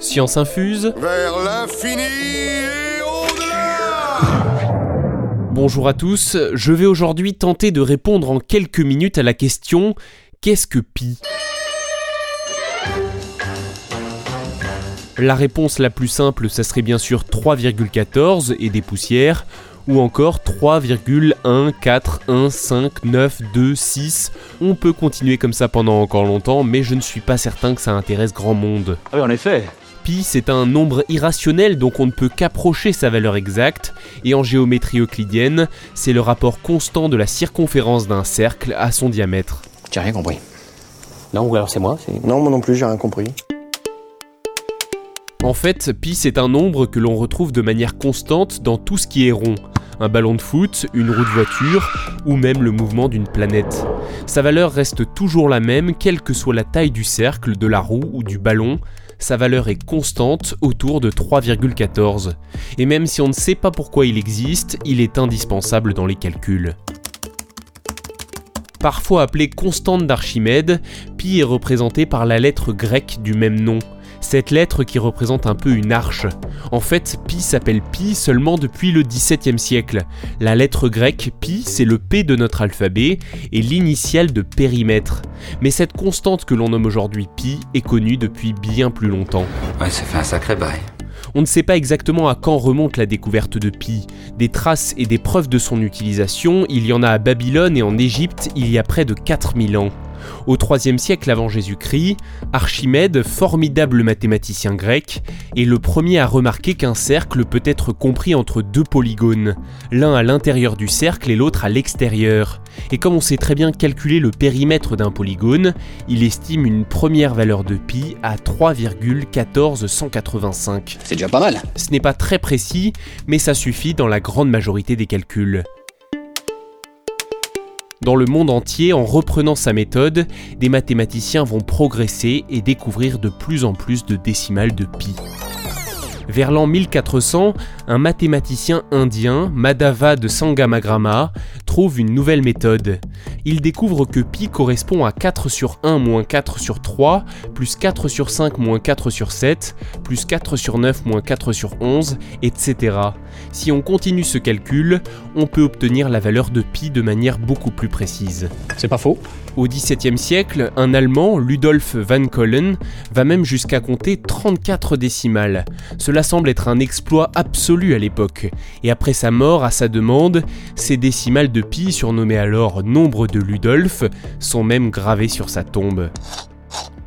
Science infuse. Vers l'infini et au-delà Bonjour à tous, je vais aujourd'hui tenter de répondre en quelques minutes à la question Qu'est-ce que pi? La réponse la plus simple, ça serait bien sûr 3,14 et des poussières, ou encore 3,1415926. On peut continuer comme ça pendant encore longtemps, mais je ne suis pas certain que ça intéresse grand monde. Ah oui, en effet. Pi, c'est un nombre irrationnel, donc on ne peut qu'approcher sa valeur exacte, et en géométrie euclidienne, c'est le rapport constant de la circonférence d'un cercle à son diamètre. J'ai rien compris. Non, ou alors c'est moi Non, moi non plus, j'ai rien compris. En fait, pi c'est un nombre que l'on retrouve de manière constante dans tout ce qui est rond. Un ballon de foot, une roue de voiture ou même le mouvement d'une planète. Sa valeur reste toujours la même quelle que soit la taille du cercle, de la roue ou du ballon. Sa valeur est constante autour de 3,14. Et même si on ne sait pas pourquoi il existe, il est indispensable dans les calculs. Parfois appelée constante d'Archimède, pi est représentée par la lettre grecque du même nom. Cette lettre qui représente un peu une arche. En fait, pi s'appelle pi seulement depuis le XVIIe siècle. La lettre grecque pi, c'est le P de notre alphabet et l'initiale de périmètre. Mais cette constante que l'on nomme aujourd'hui pi est connue depuis bien plus longtemps. Ouais, ça fait un sacré bail. On ne sait pas exactement à quand remonte la découverte de pi. Des traces et des preuves de son utilisation, il y en a à Babylone et en Égypte il y a près de 4000 ans. Au IIIe siècle avant Jésus-Christ, Archimède, formidable mathématicien grec, est le premier à remarquer qu'un cercle peut être compris entre deux polygones, l'un à l'intérieur du cercle et l'autre à l'extérieur. Et comme on sait très bien calculer le périmètre d'un polygone, il estime une première valeur de pi à 3,14185. C'est déjà pas mal. Ce n'est pas très précis, mais ça suffit dans la grande majorité des calculs. Dans le monde entier, en reprenant sa méthode, des mathématiciens vont progresser et découvrir de plus en plus de décimales de pi. Vers l'an 1400, un mathématicien indien, Madhava de Sangamagrama, trouve une nouvelle méthode. Il découvre que pi correspond à 4 sur 1 moins 4 sur 3, plus 4 sur 5 moins 4 sur 7, plus 4 sur 9 moins 4 sur 11, etc. Si on continue ce calcul, on peut obtenir la valeur de pi de manière beaucoup plus précise. C'est pas faux. Au XVIIe siècle, un Allemand, Ludolf van Collen, va même jusqu'à compter 34 décimales. Cela semble être un exploit absolu à l'époque, et après sa mort, à sa demande, ces décimales de pi, surnommées alors nombre de Ludolf, sont même gravées sur sa tombe.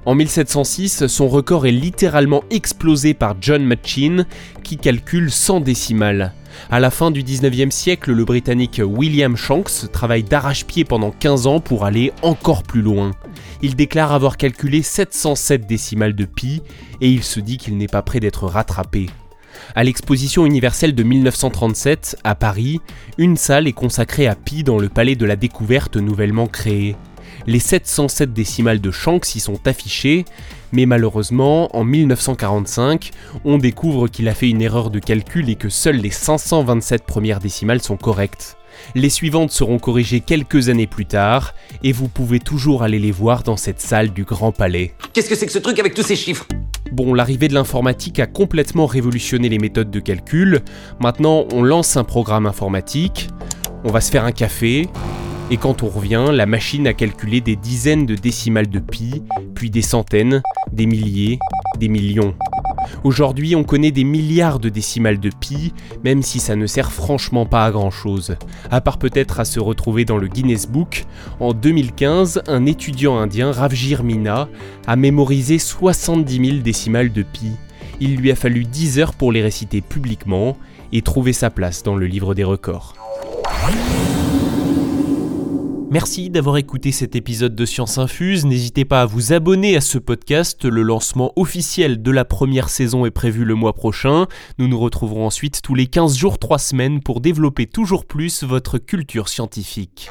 En 1706, son record est littéralement explosé par John Machin, qui calcule 100 décimales. À la fin du 19e siècle, le Britannique William Shanks travaille d'arrache-pied pendant 15 ans pour aller encore plus loin. Il déclare avoir calculé 707 décimales de pi et il se dit qu'il n'est pas prêt d'être rattrapé. À l'exposition universelle de 1937, à Paris, une salle est consacrée à pi dans le palais de la découverte nouvellement créé. Les 707 décimales de Shanks y sont affichées, mais malheureusement, en 1945, on découvre qu'il a fait une erreur de calcul et que seules les 527 premières décimales sont correctes. Les suivantes seront corrigées quelques années plus tard, et vous pouvez toujours aller les voir dans cette salle du Grand Palais. Qu'est-ce que c'est que ce truc avec tous ces chiffres? Bon, l'arrivée de l'informatique a complètement révolutionné les méthodes de calcul. Maintenant, on lance un programme informatique, on va se faire un café, et quand on revient, la machine a calculé des dizaines de décimales de pi, puis des centaines, des milliers, des millions. Aujourd'hui, on connaît des milliards de décimales de pi, même si ça ne sert franchement pas à grand chose. À part peut-être à se retrouver dans le Guinness Book, en 2015, un étudiant indien, Ravjir Mina, a mémorisé 70 000 décimales de pi. Il lui a fallu 10 heures pour les réciter publiquement et trouver sa place dans le livre des records. Merci d'avoir écouté cet épisode de Science Infuse. N'hésitez pas à vous abonner à ce podcast. Le lancement officiel de la première saison est prévu le mois prochain. Nous nous retrouverons ensuite tous les 15 jours, 3 semaines pour développer toujours plus votre culture scientifique.